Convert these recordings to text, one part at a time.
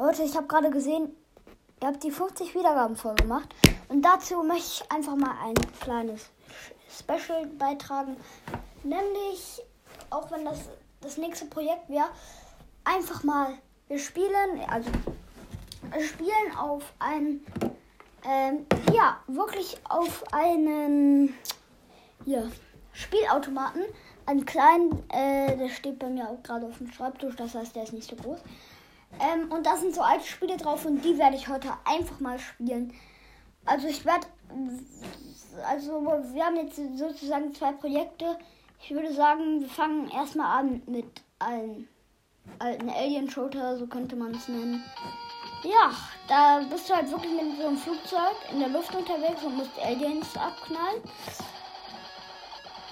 Leute, ich habe gerade gesehen, ihr habt die 50 Wiedergaben voll gemacht. Und dazu möchte ich einfach mal ein kleines Special beitragen. Nämlich, auch wenn das das nächste Projekt wäre, einfach mal, wir spielen, also wir spielen auf ein, ähm, ja, wirklich auf einen, hier, Spielautomaten, einen kleinen, äh, der steht bei mir auch gerade auf dem Schreibtisch, das heißt, der ist nicht so groß. Ähm, und da sind so alte Spiele drauf und die werde ich heute einfach mal spielen. Also ich werde, also wir haben jetzt sozusagen zwei Projekte. Ich würde sagen, wir fangen erstmal an mit einem alten Alien-Shooter, so könnte man es nennen. Ja, da bist du halt wirklich mit so einem Flugzeug in der Luft unterwegs und musst Aliens abknallen.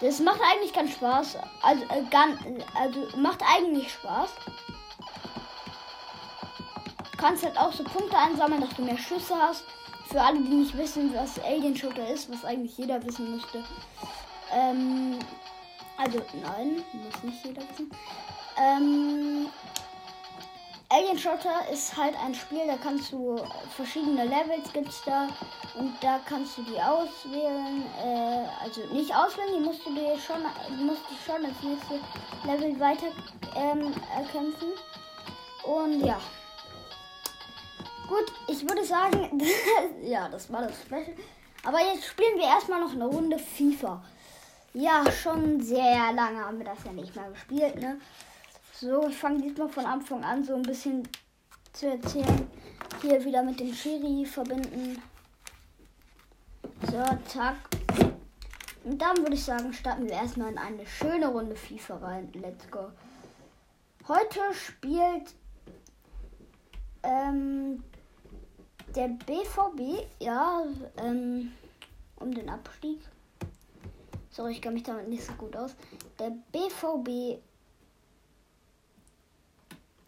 Das macht eigentlich keinen Spaß. Also, äh, ganz, also macht eigentlich Spaß. Du kannst halt auch so Punkte einsammeln, dass du mehr Schüsse hast. Für alle, die nicht wissen, was Alien Shooter ist, was eigentlich jeder wissen müsste. Ähm, also, nein, muss nicht jeder wissen. Ähm, Alien Shooter ist halt ein Spiel, da kannst du verschiedene Levels gibt's da und da kannst du die auswählen. Äh, also nicht auswählen, die musst du dir schon, du musst dich schon als nächste Level weiter ähm, erkämpfen. Und ja. Gut, ich würde sagen, ja, das war das Special. Aber jetzt spielen wir erstmal noch eine Runde FIFA. Ja, schon sehr lange haben wir das ja nicht mehr gespielt, ne? So, ich fange diesmal von Anfang an so ein bisschen zu erzählen. Hier wieder mit dem Schiri verbinden. So, zack. Und dann würde ich sagen, starten wir erstmal in eine schöne Runde FIFA rein. Let's go. Heute spielt ähm, der BVB, ja, ähm, um den Abstieg. Sorry, ich kann mich damit nicht so gut aus. Der BVB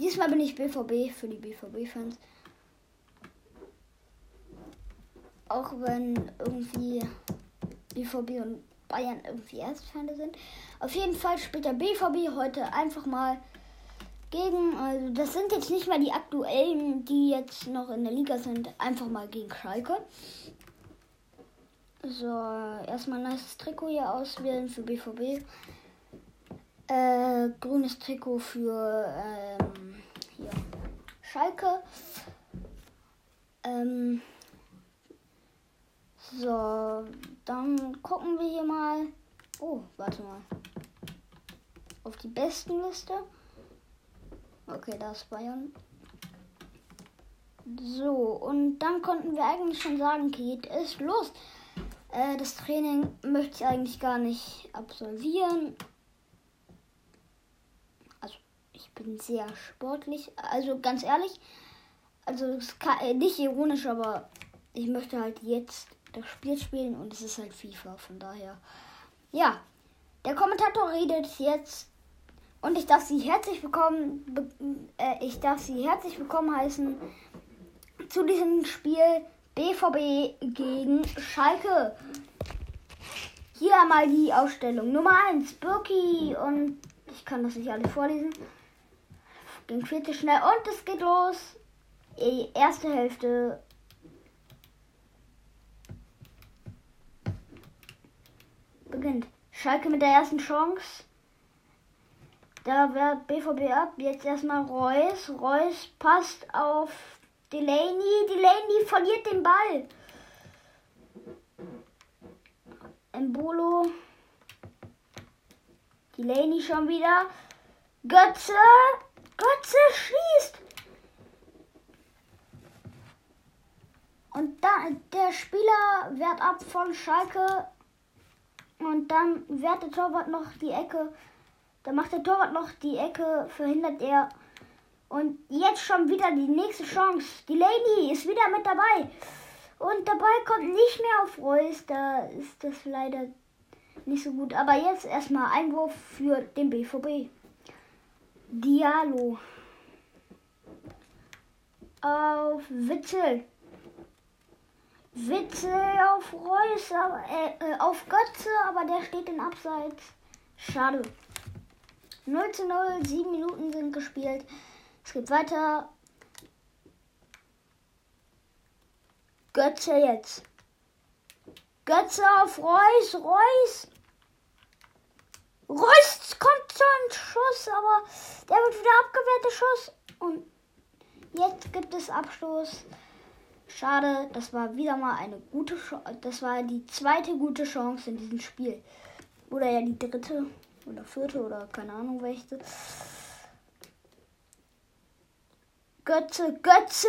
Diesmal bin ich BVB für die BVB-Fans. Auch wenn irgendwie BVB und Bayern irgendwie Erstfeinde sind. Auf jeden Fall spielt der BVB heute einfach mal gegen, also das sind jetzt nicht mal die aktuellen, die jetzt noch in der Liga sind, einfach mal gegen Schalke. So, erstmal ein nice Trikot hier auswählen für BVB. Äh, grünes Trikot für ähm, hier. Schalke. Ähm, so, dann gucken wir hier mal. Oh, warte mal. Auf die besten Liste. Okay, da ist Bayern. So, und dann konnten wir eigentlich schon sagen, geht es los. Äh, das Training möchte ich eigentlich gar nicht absolvieren. bin sehr sportlich. Also ganz ehrlich, also kann, äh, nicht ironisch, aber ich möchte halt jetzt das Spiel spielen und es ist halt FIFA. Von daher, ja, der Kommentator redet jetzt und ich darf Sie herzlich willkommen, äh, ich darf Sie herzlich willkommen heißen zu diesem Spiel BVB gegen Schalke. Hier mal die Ausstellung Nummer 1, Birki und ich kann das nicht alles vorlesen. Ging viel zu schnell und es geht los. Die erste Hälfte. Beginnt. Schalke mit der ersten Chance. Da wehrt BVB ab. Jetzt erstmal Reus. Reus passt auf Delaney. Delaney verliert den Ball. Embolo. Delaney schon wieder. Götze. Götze schießt. Und dann der Spieler wehrt ab von Schalke. Und dann wehrt der Torwart noch die Ecke. Dann macht der Torwart noch die Ecke, verhindert er. Und jetzt schon wieder die nächste Chance. Die Lady ist wieder mit dabei. Und der Ball kommt nicht mehr auf Reus. Da ist das leider nicht so gut. Aber jetzt erstmal Einwurf für den BVB. Diallo. Auf Witzel. Witzel auf Reus, äh, äh, auf Götze, aber der steht in Abseits. Schade. 0 zu 0, 7 Minuten sind gespielt. Es geht weiter. Götze jetzt. Götze auf Reus, Reus. Reus kommt zum Schuss, aber der wird wieder abgewehrt, Schuss. Und jetzt gibt es Abstoß. Schade, das war wieder mal eine gute Chance. Das war die zweite gute Chance in diesem Spiel. Oder ja die dritte oder vierte oder keine Ahnung welche. Götze, Götze!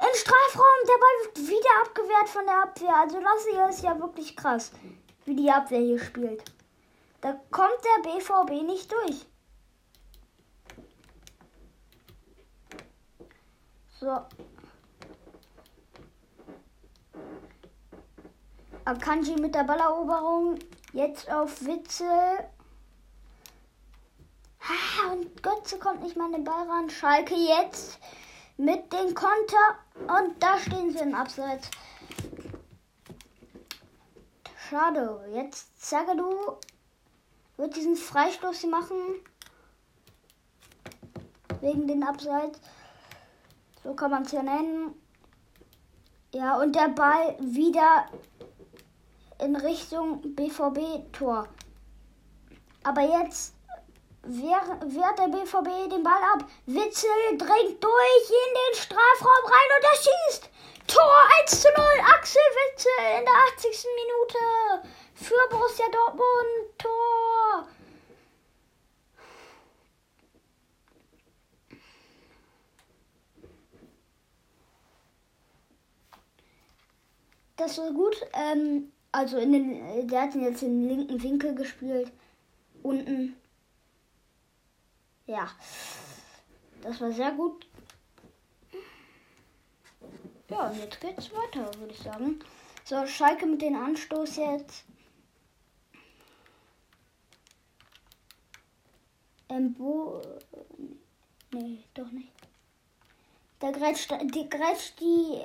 Im Strafraum, der Ball wird wieder abgewehrt von der Abwehr. Also das hier ist ja wirklich krass, wie die Abwehr hier spielt. Da kommt der BVB nicht durch. So. Akanji mit der Balleroberung. Jetzt auf Witzel. Ah, und Götze kommt nicht mal an den Ball ran. Schalke jetzt mit dem Konter. Und da stehen sie im Abseits. Schade. Jetzt Zagadou wird diesen Freistoß hier machen. Wegen den Abseits. So kann man es ja nennen. Ja, und der Ball wieder in Richtung BVB-Tor. Aber jetzt wehrt der BVB den Ball ab. Witzel drängt durch in den Strafraum rein und er schießt. Tor 1 zu 0. Axel Witzel in der 80. Minute für Borussia Dortmund. Tor. Das war gut. Ähm, also in den, der hat ihn jetzt in den linken Winkel gespielt. Unten. Ja. Das war sehr gut. Ja, und jetzt geht's weiter, würde ich sagen. So, Schalke mit dem Anstoß jetzt. Embo. Nee, doch nicht. Da greift die, greift die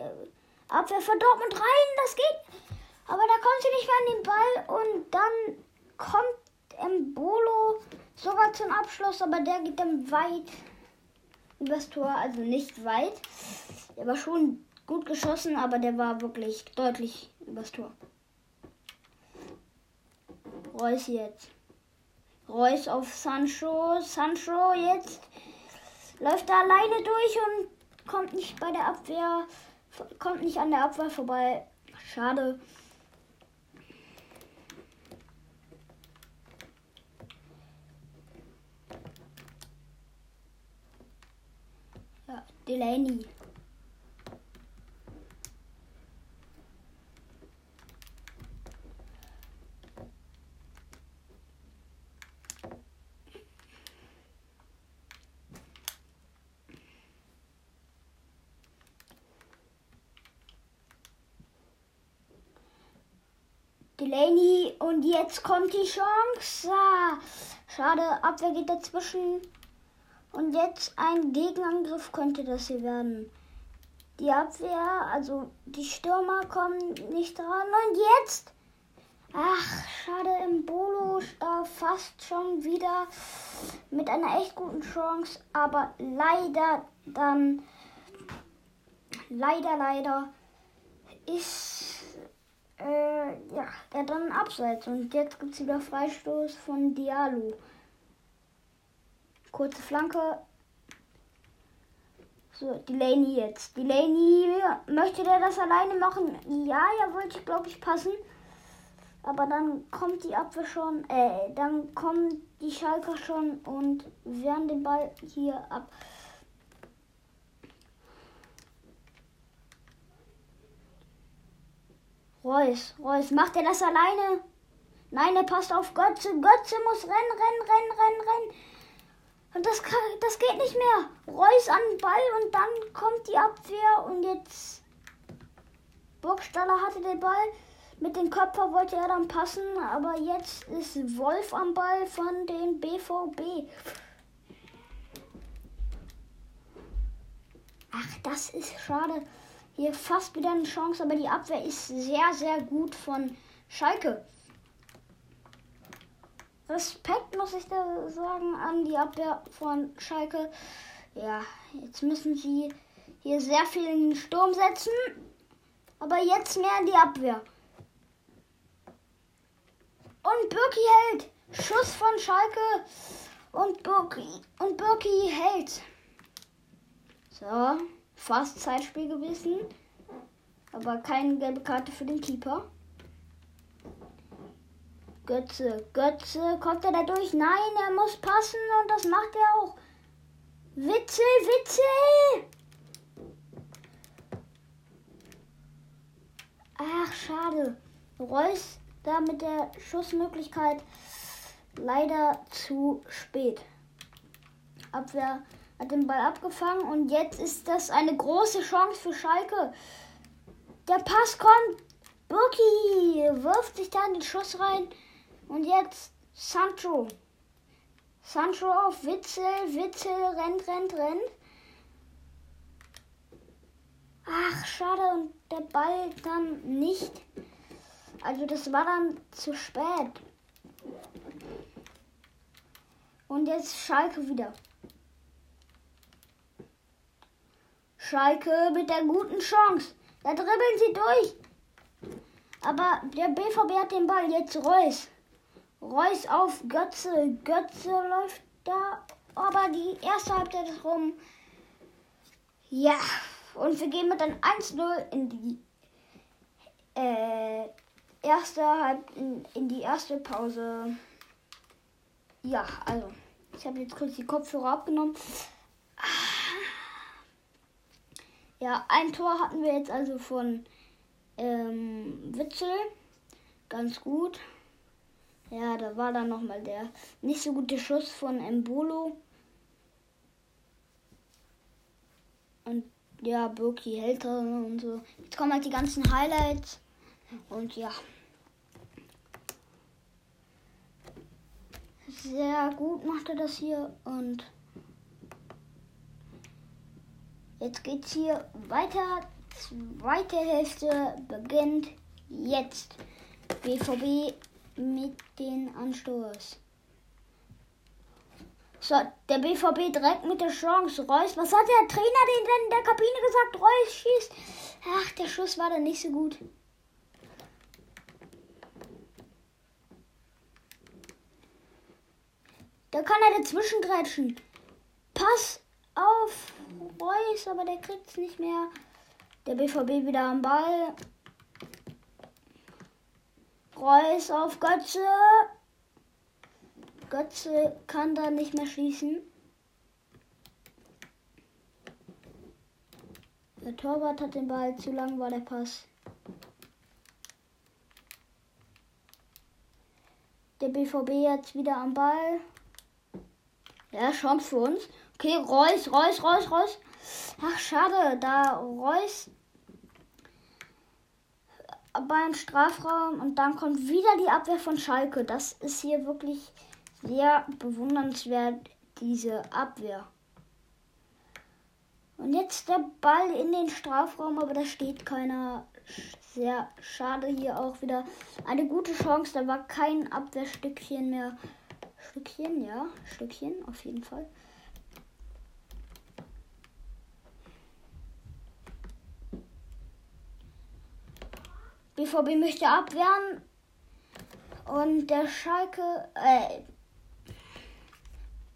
Abwehr von Dortmund rein. Das geht. Aber da kommt sie nicht mehr an den Ball und dann kommt Embolo sogar zum Abschluss, aber der geht dann weit übers Tor, also nicht weit. Er war schon gut geschossen, aber der war wirklich deutlich übers Tor. Reus jetzt. Reus auf Sancho. Sancho jetzt läuft da alleine durch und kommt nicht bei der Abwehr, kommt nicht an der Abwehr vorbei. Schade. Delaney. Delaney und jetzt kommt die Chance. Schade, Abwehr geht dazwischen. Und jetzt ein Gegenangriff könnte das hier werden. Die Abwehr, also die Stürmer kommen nicht dran. Und jetzt? Ach, schade, im Bolo da fast schon wieder mit einer echt guten Chance. Aber leider dann, leider, leider ist äh, ja, er dann abseits. Und jetzt gibt es wieder Freistoß von Diallo. Kurze Flanke. So, Delaney jetzt. Delaney, möchte der das alleine machen? Ja, ja, wollte ich, glaube ich, passen. Aber dann kommt die Abwehr schon, äh, dann kommen die Schalker schon und wehren den Ball hier ab. Reus, Reus, macht er das alleine? Nein, er passt auf Götze. Götze muss rennen, rennen, rennen, rennen, rennen. Und das, kann, das geht nicht mehr. Reus an den Ball und dann kommt die Abwehr und jetzt. Burgstaller hatte den Ball. Mit dem Körper wollte er dann passen, aber jetzt ist Wolf am Ball von den BVB. Ach, das ist schade. Hier fast wieder eine Chance, aber die Abwehr ist sehr, sehr gut von Schalke. Respekt, muss ich da sagen, an die Abwehr von Schalke. Ja, jetzt müssen sie hier sehr viel in den Sturm setzen. Aber jetzt mehr in die Abwehr. Und Birki hält. Schuss von Schalke. Und Birki, und Birki hält. So, fast Zeitspiel gewesen. Aber keine gelbe Karte für den Keeper. Götze, Götze, kommt er da durch? Nein, er muss passen und das macht er auch. Witzel, Witzel! Ach, schade. Reus da mit der Schussmöglichkeit leider zu spät. Abwehr hat den Ball abgefangen und jetzt ist das eine große Chance für Schalke. Der Pass kommt. Burki wirft sich da in den Schuss rein. Und jetzt Sancho. Sancho auf Witzel. Witzel rennt, rennt, rennt. Ach, schade. Und der Ball dann nicht. Also das war dann zu spät. Und jetzt Schalke wieder. Schalke mit der guten Chance. Da dribbeln sie durch. Aber der BVB hat den Ball jetzt Reus. Reus auf Götze. Götze läuft da. Aber die erste Halbzeit ist rum. Ja. Und wir gehen mit einem 1-0 in die äh, erste Halb in, in die erste Pause. Ja, also. Ich habe jetzt kurz die Kopfhörer abgenommen. Ja, ein Tor hatten wir jetzt also von ähm, Witzel. Ganz gut. Ja, da war dann nochmal der nicht so gute Schuss von Embolo. Und ja, Birki hält und so. Jetzt kommen halt die ganzen Highlights. Und ja. Sehr gut macht er das hier. Und Jetzt geht's hier weiter. Zweite Hälfte beginnt jetzt. BVB mit den Anstoß. So, der BVB direkt mit der Chance. Reus, was hat der Trainer denn in der Kabine gesagt? Reus schießt. Ach, der Schuss war dann nicht so gut. Da kann er dazwischen grätschen. Pass auf Reus, aber der kriegt es nicht mehr. Der BVB wieder am Ball. Reus auf Götze. Götze kann da nicht mehr schießen. Der Torwart hat den Ball, zu lang war der Pass. Der BVB jetzt wieder am Ball. Ja, Chance für uns. Okay, Reus, Reus, Reus, Reus. Ach, schade, da Reus beim Strafraum und dann kommt wieder die Abwehr von Schalke. Das ist hier wirklich sehr bewundernswert, diese Abwehr. Und jetzt der Ball in den Strafraum, aber da steht keiner. Sehr schade hier auch wieder. Eine gute Chance, da war kein Abwehrstückchen mehr. Stückchen, ja, Stückchen, auf jeden Fall. BVB möchte abwehren. Und der Schalke, äh,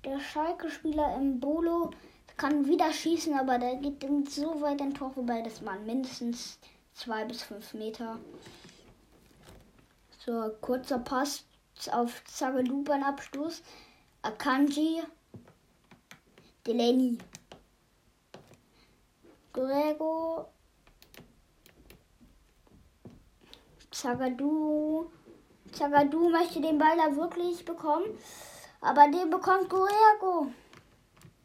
der Schalke-Spieler im Bolo kann wieder schießen, aber der geht so weit ein Tor vorbei, dass man mindestens zwei bis fünf Meter. So, kurzer Pass auf Zagadou beim Abstoß. Akanji. Delaney. Grego Zagadou. Zagadou möchte den Ball da wirklich bekommen. Aber den bekommt Guerrero.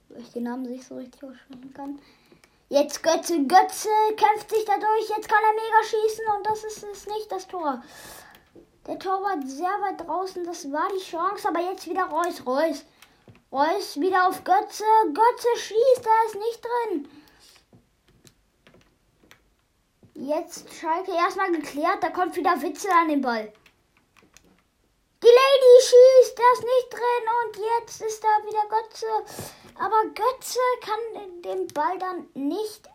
Weil ich den Namen nicht so richtig aussprechen kann. Jetzt Götze, Götze kämpft sich dadurch. Jetzt kann er mega schießen und das ist, ist nicht das Tor. Der Tor war sehr weit draußen. Das war die Chance. Aber jetzt wieder Reus. Reus. Reus wieder auf Götze. Götze schießt. Da ist nicht drin. Jetzt Schalke erstmal geklärt. Da kommt wieder Witzel an den Ball. Die Lady schießt, ist nicht drin und jetzt ist da wieder Götze. Aber Götze kann den Ball dann nicht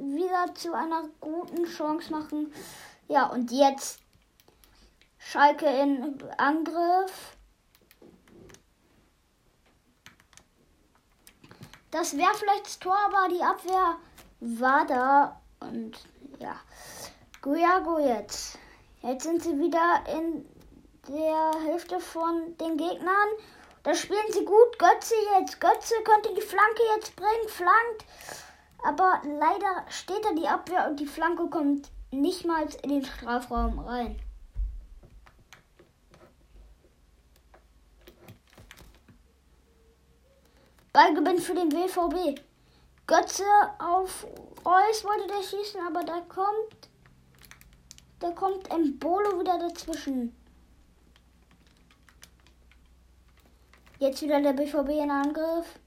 wieder zu einer guten Chance machen. Ja, und jetzt Schalke in Angriff. Das wäre vielleicht das Tor, aber die Abwehr war da. Und ja, Guiago jetzt. Jetzt sind sie wieder in der Hälfte von den Gegnern. Da spielen sie gut. Götze jetzt. Götze könnte die Flanke jetzt bringen. Flankt. Aber leider steht da die Abwehr und die Flanke kommt nicht mal in den Strafraum rein. Ballgewinn für den WVB. Götze auf Reus wollte der schießen, aber da kommt. Da kommt Embolo wieder dazwischen. Jetzt wieder der BVB in Angriff.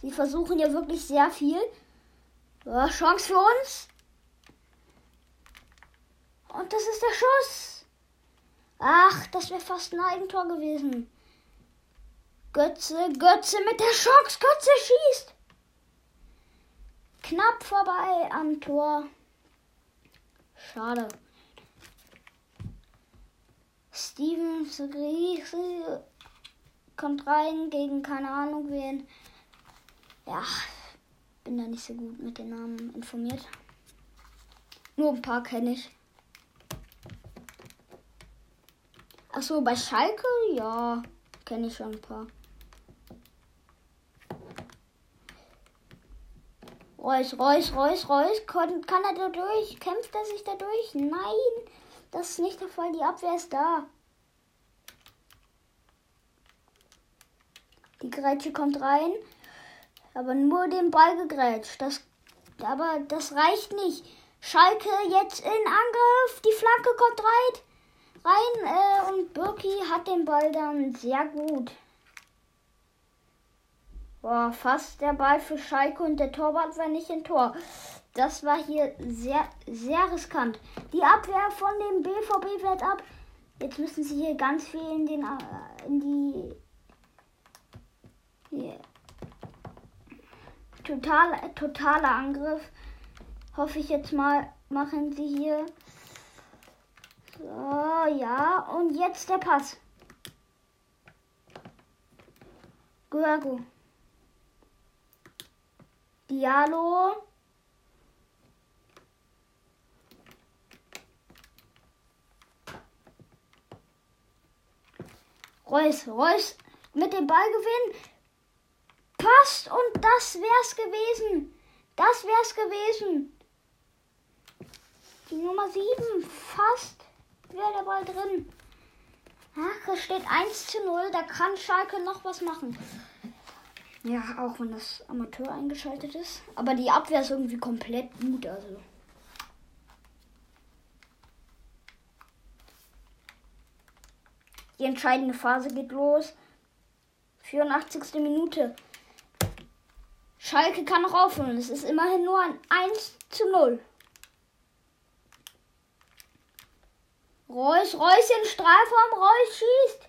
Sie versuchen ja wirklich sehr viel. Ja, Chance für uns. Und das ist der Schuss. Ach, das wäre fast ein Eigentor gewesen. Götze, Götze mit der Chance. Götze schießt. Knapp vorbei am Tor. Schade. Steven kommt rein gegen keine Ahnung wen. Ja, bin da nicht so gut mit den Namen informiert. Nur ein paar kenne ich. Achso, bei Schalke, ja, kenne ich schon ein paar. Reus, Reus, Reus, Reus, kann, kann er da durch? Kämpft er sich da durch? Nein, das ist nicht der Fall. Die Abwehr ist da. Die Grätsche kommt rein, aber nur den Ball gegrätscht. Das, aber das reicht nicht. Schalke jetzt in Angriff. Die Flanke kommt rein. Rein äh, und Birki hat den Ball dann sehr gut. Boah, fast der Ball für Schalke und der Torwart war nicht im Tor. Das war hier sehr, sehr riskant. Die Abwehr von dem BVB fährt ab. Jetzt müssen sie hier ganz viel in, den, äh, in die Yeah. Total, totaler Angriff. Hoffe ich jetzt mal, machen sie hier. So, ja. Und jetzt der Pass. Guago. Diallo. Reus, Reus mit dem Ballgewinn Passt und das wär's gewesen. Das wär's gewesen. Die Nummer 7. Fast wäre der Ball drin. Ach, es steht 1 zu 0. Da kann Schalke noch was machen. Ja, auch wenn das Amateur eingeschaltet ist. Aber die Abwehr ist irgendwie komplett gut. Also. Die entscheidende Phase geht los. 84. Minute. Schalke kann noch aufholen. Es ist immerhin nur ein 1 zu 0. Reus, Reus in Strafraum, Reus schießt.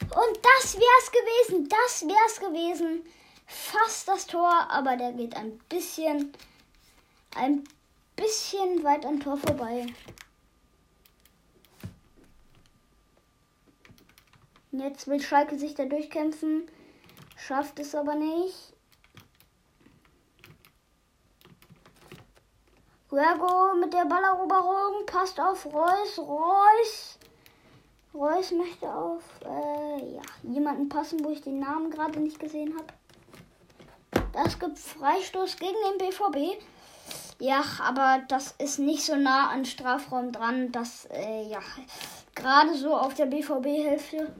Und das wär's gewesen. Das wär's gewesen. Fast das Tor, aber der geht ein bisschen, ein bisschen weit am Tor vorbei. Jetzt will Schalke sich da durchkämpfen, schafft es aber nicht. Huergo mit der Balleroberung passt auf Reus. Reus. Reus möchte auf äh, ja, jemanden passen, wo ich den Namen gerade nicht gesehen habe. Das gibt Freistoß gegen den BVB. Ja, aber das ist nicht so nah an Strafraum dran. Das, äh, ja, gerade so auf der BVB-Hälfte.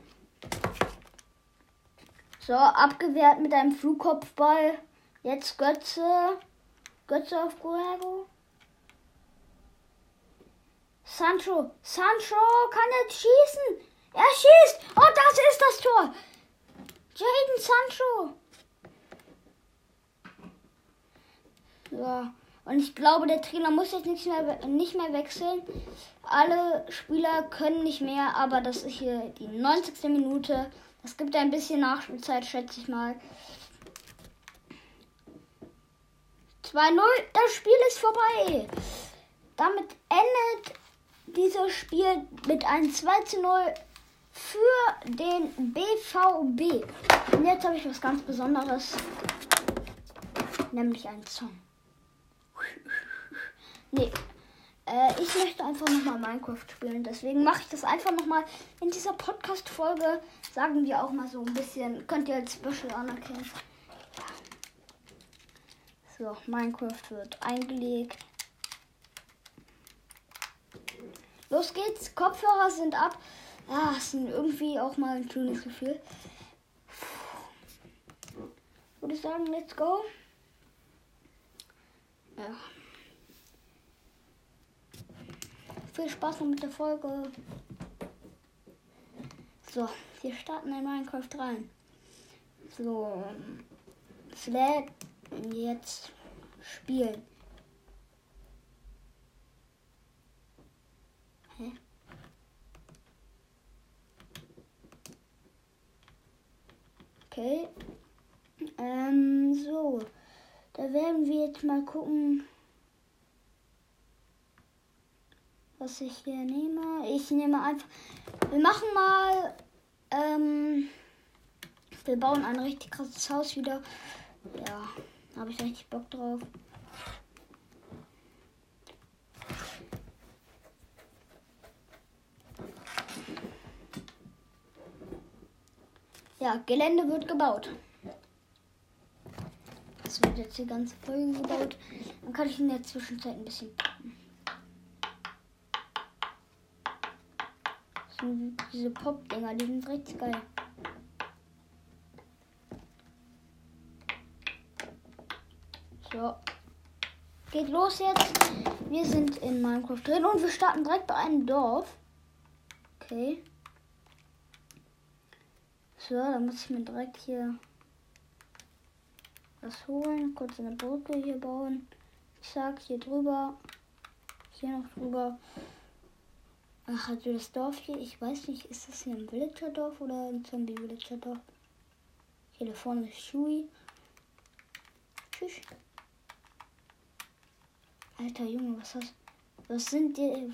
So, abgewehrt mit einem Flugkopfball. Jetzt Götze. Götze auf Guerrero. Sancho, Sancho kann jetzt schießen. Er schießt. Und oh, das ist das Tor. Jaden Sancho. Ja. Und ich glaube, der Trainer muss jetzt nicht mehr, nicht mehr wechseln. Alle Spieler können nicht mehr, aber das ist hier die 90. Minute. Es gibt ein bisschen Nachspielzeit, schätze ich mal. 2-0. Das Spiel ist vorbei. Damit endet dieses Spiel mit einem 2 zu 0 für den BVB. Und jetzt habe ich was ganz Besonderes. Nämlich einen Song. Nee. Äh, ich möchte einfach nochmal Minecraft spielen. Deswegen mache ich das einfach nochmal in dieser Podcast-Folge. Sagen wir auch mal so ein bisschen. Könnt ihr als Special anerkennen. So, Minecraft wird eingelegt. Los geht's. Kopfhörer sind ab. Ah, ist irgendwie auch mal ein schönes Gefühl. Würde ich sagen, let's go. Ja. Viel Spaß noch mit der Folge. So, wir starten in Minecraft rein. So, Slack jetzt spielen. Okay. Ähm, so. Da werden wir jetzt mal gucken, was ich hier nehme. Ich nehme einfach. Wir machen mal. Ähm, wir bauen ein richtig krasses Haus wieder. Ja, habe ich richtig Bock drauf. Ja, Gelände wird gebaut. Das wird jetzt die ganze Folge gebaut. Dann kann ich in der Zwischenzeit ein bisschen poppen. So, diese Pop-Dinger, die sind richtig geil. So. Geht los jetzt. Wir sind in Minecraft drin und wir starten direkt bei einem Dorf. Okay. So, dann muss ich mir direkt hier was holen. Kurz eine Brücke hier bauen. Zack, hier drüber. Hier noch drüber. Ach, also das Dorf hier, ich weiß nicht, ist das hier ein Villager-Dorf oder ein Zombie-Villager-Dorf? Hier da vorne ist Shui. Tschüss. Alter Junge, was hast Was sind die.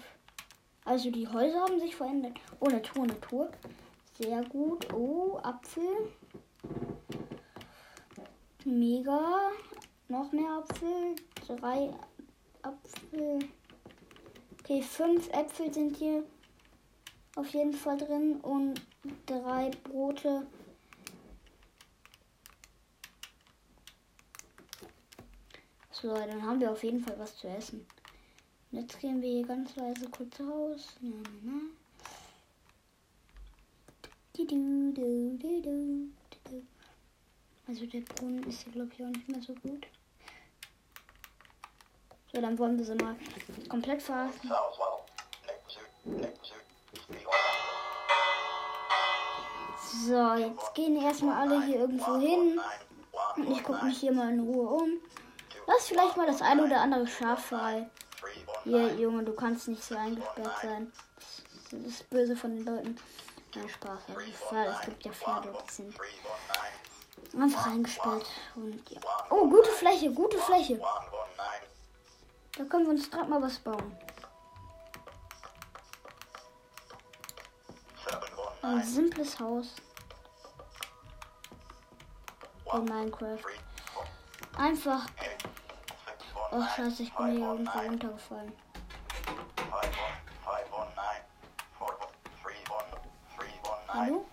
Also die Häuser haben sich verändert. Oh, Natur, Natur. Sehr gut. Oh, Apfel. Mega. Noch mehr Apfel. Drei Apfel. Okay, fünf Äpfel sind hier auf jeden Fall drin und drei Brote. So, dann haben wir auf jeden Fall was zu essen. Und jetzt gehen wir hier ganz leise kurz raus. Na, na, na. Also der Brunnen ist hier glaube ich auch nicht mehr so gut. So, dann wollen wir sie mal komplett verlassen. So, jetzt gehen erstmal alle hier irgendwo hin. Und ich gucke mich hier mal in Ruhe um. Lass vielleicht mal das eine oder andere Schaf frei. Hier, Junge, du kannst nicht so eingesperrt sein. Das ist böse von den Leuten. Nein, Spaß. Also, es gibt ja Pferde, die sind einfach eingesperrt. Und ja. Oh, gute Fläche, gute Fläche. Da können wir uns gerade mal was bauen. Ein simples Haus. In Minecraft. Einfach. Oh scheiße, ich bin hier irgendwo runtergefallen. Hallo?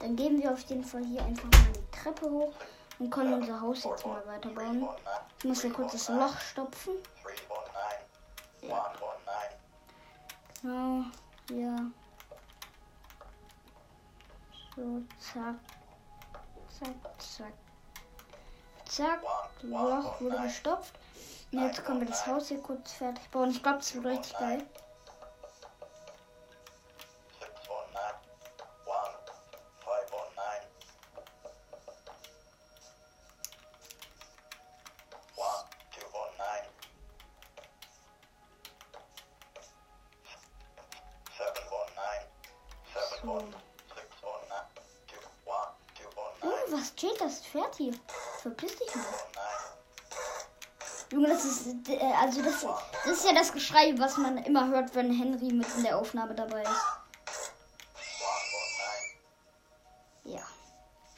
Dann gehen wir auf jeden Fall hier einfach mal die Treppe hoch und können unser Haus jetzt mal weiterbauen. Ich muss hier kurz das Loch stopfen. Ja. Genau, ja. So, zack. Zack, zack. Zack. Das Loch wurde gestopft. Und jetzt können wir das Haus hier kurz fertig bauen. Ich glaube, das wird richtig geil. Geschrei, was man immer hört, wenn Henry mit in der Aufnahme dabei ist. Ja.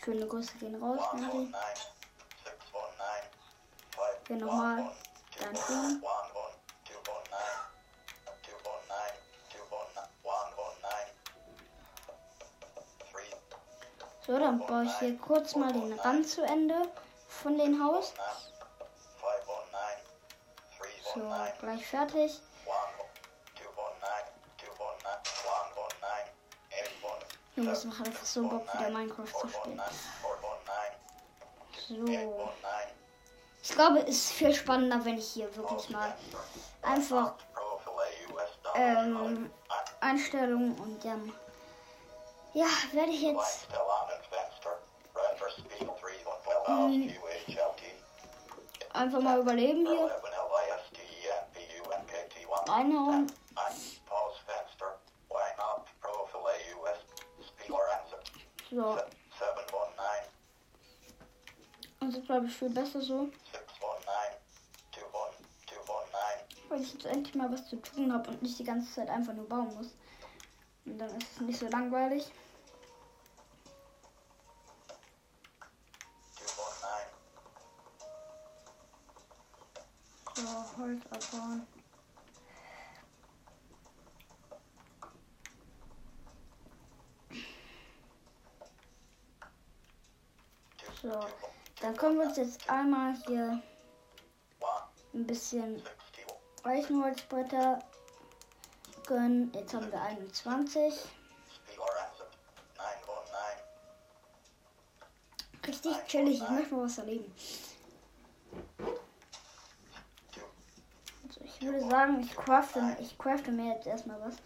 Schöne Grüße gehen raus, Henry. Hier nochmal. Danke. So, dann baue ich hier kurz mal den Rand zu Ende von dem Haus. So, gleich fertig. Junge, es macht einfach so Bock, wieder Minecraft zu spielen. So. Ich glaube, es ist viel spannender, wenn ich hier wirklich mal einfach ähm, Einstellungen und dann ja, werde ich jetzt ähm, einfach mal überleben hier. Reinhauen. So. Das ist, glaube ich, viel besser so. Weil ich jetzt endlich mal was zu tun habe und nicht die ganze Zeit einfach nur bauen muss. Und dann ist es nicht so langweilig. So, Holz abbauen. So, dann können wir uns jetzt einmal hier ein bisschen Eichenholzbretter gönnen. Jetzt haben wir 21. Richtig chillig, ich möchte mal was erleben. Also ich würde sagen, ich crafte, ich crafte mir jetzt erstmal was.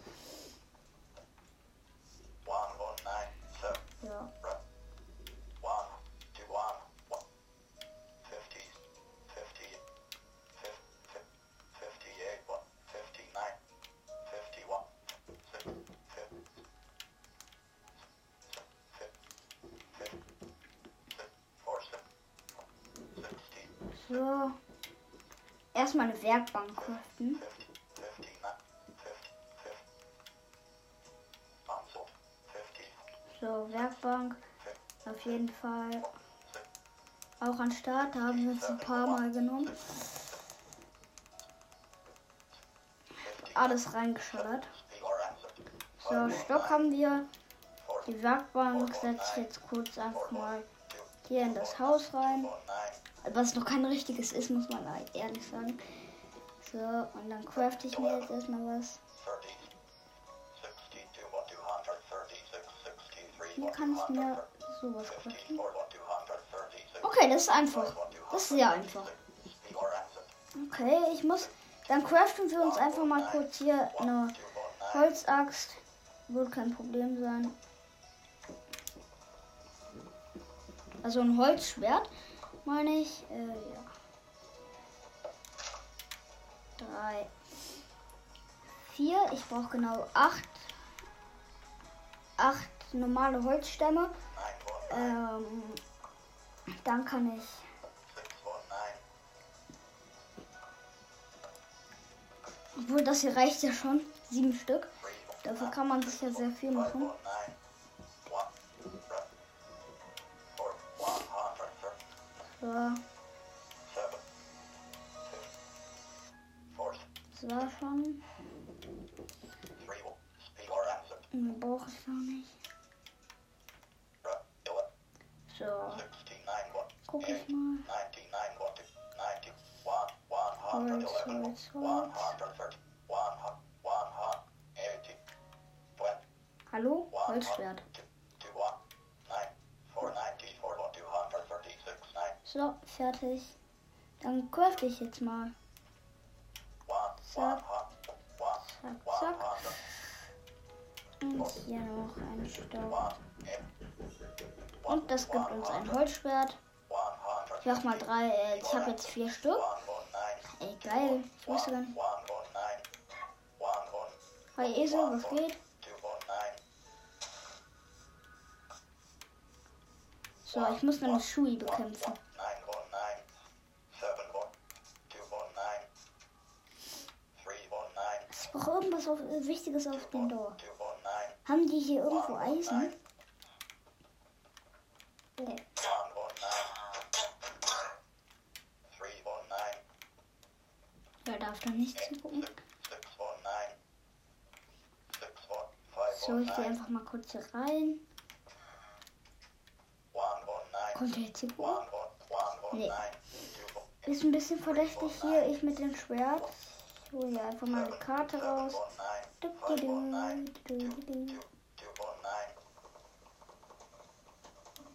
Auch an Start. Da haben wir uns ein paar Mal genommen. Alles reingeschallert. So, Stock haben wir. Die Werkbank setze ich jetzt kurz einfach mal hier in das Haus rein. Was noch kein richtiges ist, muss man ehrlich sagen. So, und dann crafte ich mir jetzt erstmal was. Hier kann ich mir sowas craften. Okay, das ist einfach. Das ist sehr einfach. Okay, ich muss. Dann craften wir uns einfach mal kurz hier eine Holzaxt. Wird kein Problem sein. Also ein Holzschwert, meine ich. Äh, ja. Drei. Vier. Ich brauche genau acht. Acht normale Holzstämme. Ähm, dann kann ich. Obwohl das hier reicht ja schon. Sieben Stück. Dafür kann man sich ja sehr viel machen. So. Das schon. Holz, Holz. Hallo? Holzschwert. So, fertig. Dann crafte ich jetzt mal. Zack. Zack, zack. Und hier noch ein Stock. Und das gibt uns ein Holzschwert. Ich mach mal drei. Äh, ich habe jetzt vier Stück. Geil. Ich wusste gar nicht. Hi Esel, was geht? So, ich muss eine Shui bekämpfen. Ich brauche irgendwas auf, Wichtiges auf dem Door. Haben die hier irgendwo Eisen? So, ich gehe einfach mal kurz hier rein. Kommt der jetzt hier hoch? Nee. Ist ein bisschen verdächtig hier, ich mit dem Schwert. Ich hole hier einfach mal die Karte raus.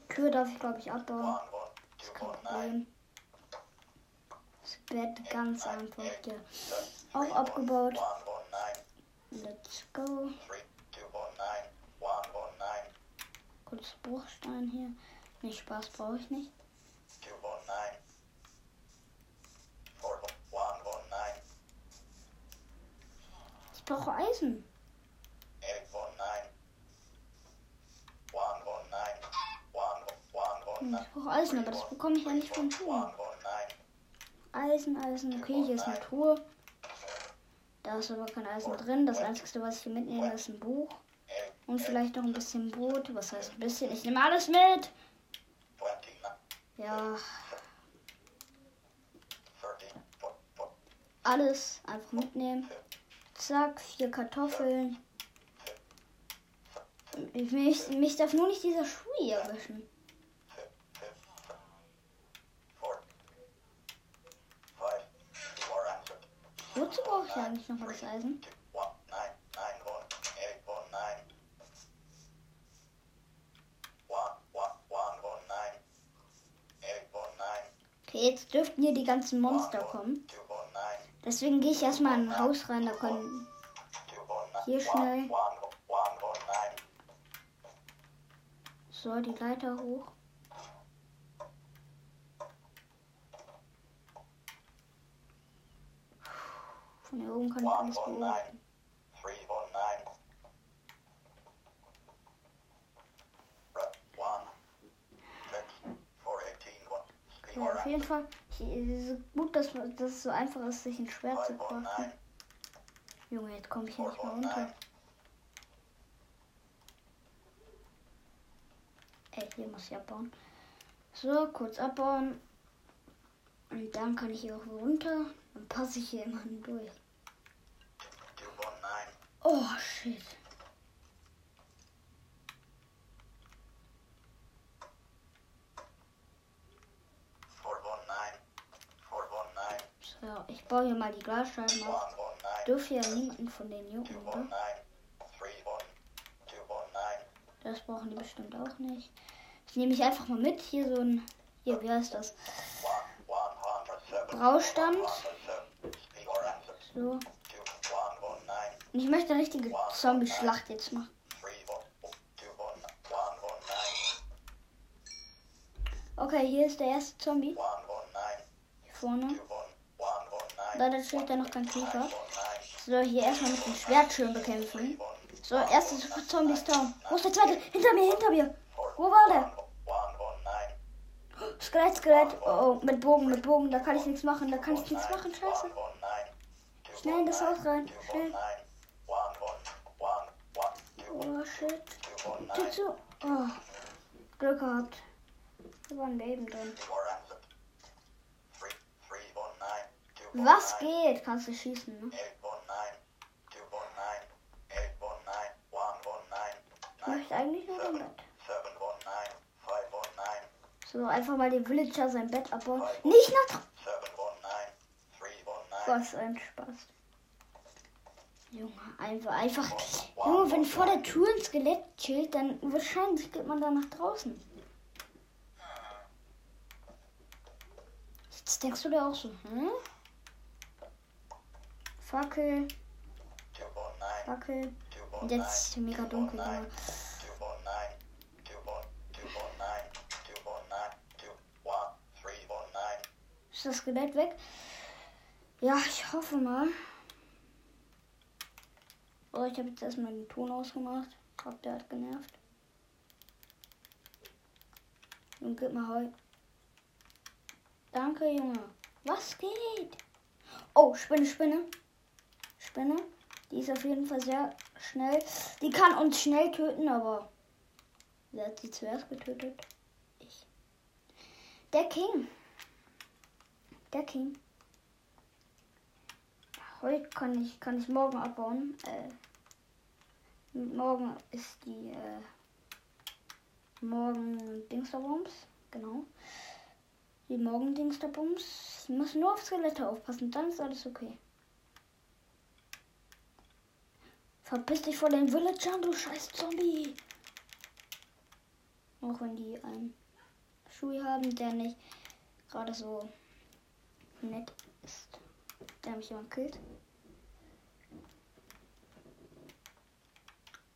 Tür darf ich, glaube ich, abbauen. One. Ist kein. Problem. Das Bett ganz einfach hier auch abgebaut. Let's go. Kurz Bruchstein hier. Nee, Spaß brauche ich nicht. Ich brauche Eisen. Ich brauche Eisen, aber das bekomme ich ja nicht von nine. Eisen, Eisen. Okay, hier ist eine Truhe. Da ist aber kein Eisen drin. Das Einzige, was ich hier mitnehme, ist ein Buch. Und vielleicht noch ein bisschen Brot. Was heißt ein bisschen? Ich nehme alles mit. Ja, alles einfach mitnehmen. Zack, vier Kartoffeln. Ich, mich, mich darf nur nicht dieser erwischen. You are answered. Wozu brauche ich eigentlich noch mal das Eisen? Jetzt dürften hier die ganzen Monster kommen. Deswegen gehe ich erstmal in ein Haus rein. Da können. Hier schnell. So die Leiter hoch. Von hier oben kann ich alles beobachten. Ja, are auf jeden Fall. Es ist gut, dass, dass es so einfach ist, sich ein Schwert zu nine. Junge, jetzt komme ich Four nicht mehr runter. Ey, hier muss ich abbauen. So, kurz abbauen. Und dann kann ich hier auch runter. Dann passe ich hier immerhin durch. Oh, shit. Baue hier mal die Glasscheiben auf. Dürfte ja niemanden von denen jucken, Two oder? Das brauchen die bestimmt auch nicht. Das nehme ich einfach mal mit. Hier so ein. Hier, wie heißt das? Braustand. So. Und ich möchte eine richtige Zombie-Schlacht jetzt machen. Okay, hier ist der erste Zombie. Hier vorne. Leider steht da noch kein nine. So, hier erstmal mit dem Schwert schön bekämpfen. So, erstes Zombie ist. Wo ist der zweite? Hinter mir, hinter mir. Wo war der? Skelett, Skelett. Oh, mit Bogen, mit Bogen. Da kann ich nichts machen. Da kann ich nichts machen. Scheiße. Schnell in das Haus rein. Schnell. Oh, shit. Nine. zu. Oh, Glück gehabt. Da war ein Leben drin. Was geht? Kannst du schießen, ne? Ich möchte eigentlich nur dein. Bett. So, einfach mal den Villager sein Bett abbauen. Nicht nine. Was ein Spaß. Junge, einfach, einfach. Junge, wenn vor der Tür ein Skelett chillt, dann wahrscheinlich geht man da nach draußen. Jetzt denkst du dir auch so, hm? Fackel. Fackel. Und jetzt ist es mega dunkel, Junge. Nine. Ist das Skelett weg? Ja, ich hoffe mal. Oh, ich habe jetzt erstmal den Ton ausgemacht. Ich glaub, der hat genervt. Junge, gib mal Heu. Danke, Junge. Was geht? Oh, Spinne, Spinne. Spinne. Die ist auf jeden Fall sehr schnell. Die kann uns schnell töten, aber wer hat sie zuerst getötet? Ich. Der King. Der King. Heute kann ich, kann ich morgen abbauen. Äh, morgen ist die äh, morgen Dingsterbums. Genau. Die morgen Dingsterbums. Ich muss nur auf Skelette aufpassen, dann ist alles okay. Verpiss dich vor den Villagern, du scheiß Zombie. Auch wenn die einen Schuh haben, der nicht gerade so nett ist. Der mich jemand killt.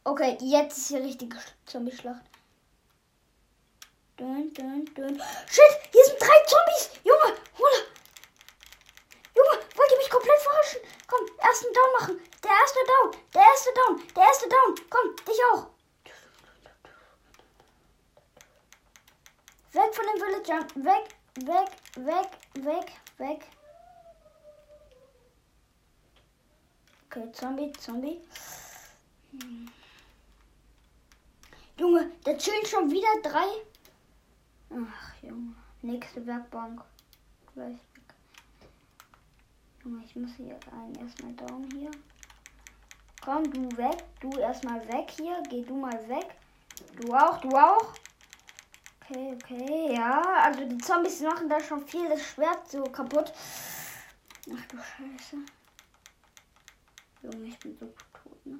Okay, jetzt ist die richtige Zombie-Schlacht. Dun, dun, dun. Shit, hier sind drei Zombies. Junge. Junge, wollt ihr mich komplett verarschen? Komm, ersten Down machen. Der erste Down. Der erste Down. Der erste Down. Komm, dich auch. Weg von den Villagern. Weg, weg, weg, weg, weg. Okay, Zombie, Zombie. Hm. Junge, da chillen schon wieder drei. Ach, Junge. Nächste Werkbank. Gleich weg. Junge, ich muss hier einen erstmal down hier. Komm, du weg. Du erstmal weg hier. Geh du mal weg. Du auch, du auch. Okay, okay, ja. Also die Zombies machen da schon viel das Schwert so kaputt. Ach du Scheiße. Junge, ich bin so tot, ne?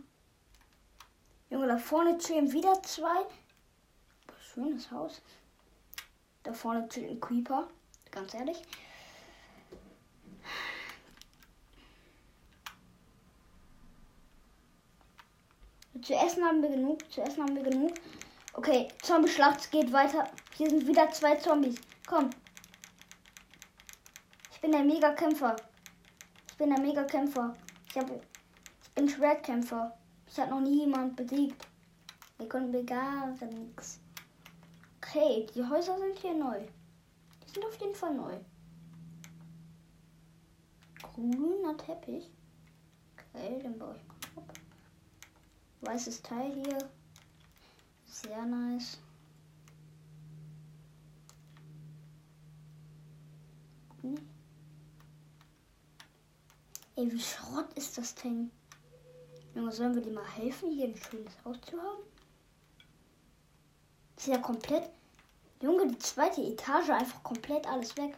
Junge, da vorne chillen wieder zwei. Schönes Haus. Da vorne chillt ein Creeper. Ganz ehrlich. Zu essen haben wir genug. Zu essen haben wir genug. Okay, Zombie-Schlacht geht weiter. Hier sind wieder zwei Zombies. Komm. Ich bin der Mega-Kämpfer. Ich bin der Mega-Kämpfer. Ich, hab, ich bin Schwertkämpfer. Ich habe noch nie jemand besiegt. Wir konnten mir gar nichts. Okay, die Häuser sind hier neu. Die sind auf jeden Fall neu. Grüner Teppich. Okay, den baue ich mal. Weißes Teil hier. Sehr nice. Hm. Ey, wie Schrott ist das Ding? Junge, sollen wir dir mal helfen, hier ein schönes Haus zu haben? ist ja komplett. Junge, die zweite Etage einfach komplett alles weg.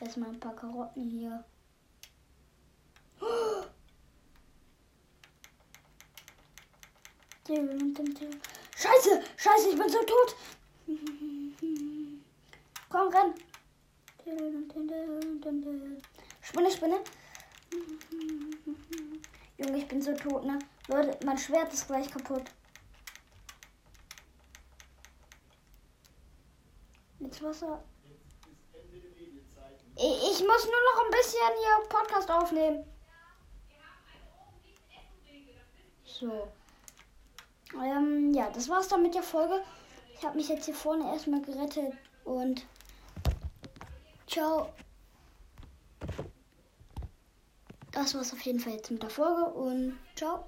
Erstmal ein paar Karotten hier. Scheiße, scheiße, ich bin so tot. Komm, renn. Spinne, Spinne. Junge, ich bin so tot, ne? Leute, mein Schwert ist gleich kaputt. Ins Wasser. Ich muss nur noch ein bisschen hier Podcast aufnehmen. So. Ähm, ja, das war's dann mit der Folge. Ich habe mich jetzt hier vorne erstmal gerettet und ciao. Das war's auf jeden Fall jetzt mit der Folge und ciao.